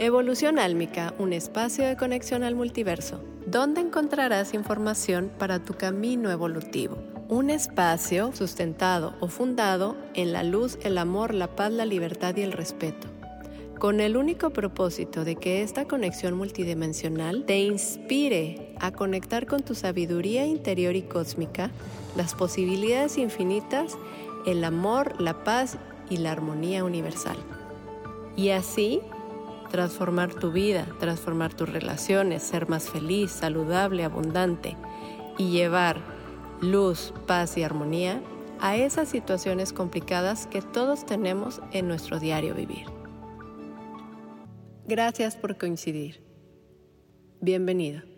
Evolución Álmica, un espacio de conexión al multiverso, donde encontrarás información para tu camino evolutivo. Un espacio sustentado o fundado en la luz, el amor, la paz, la libertad y el respeto con el único propósito de que esta conexión multidimensional te inspire a conectar con tu sabiduría interior y cósmica, las posibilidades infinitas, el amor, la paz y la armonía universal. Y así transformar tu vida, transformar tus relaciones, ser más feliz, saludable, abundante y llevar luz, paz y armonía a esas situaciones complicadas que todos tenemos en nuestro diario vivir. Gracias por coincidir. Bienvenido.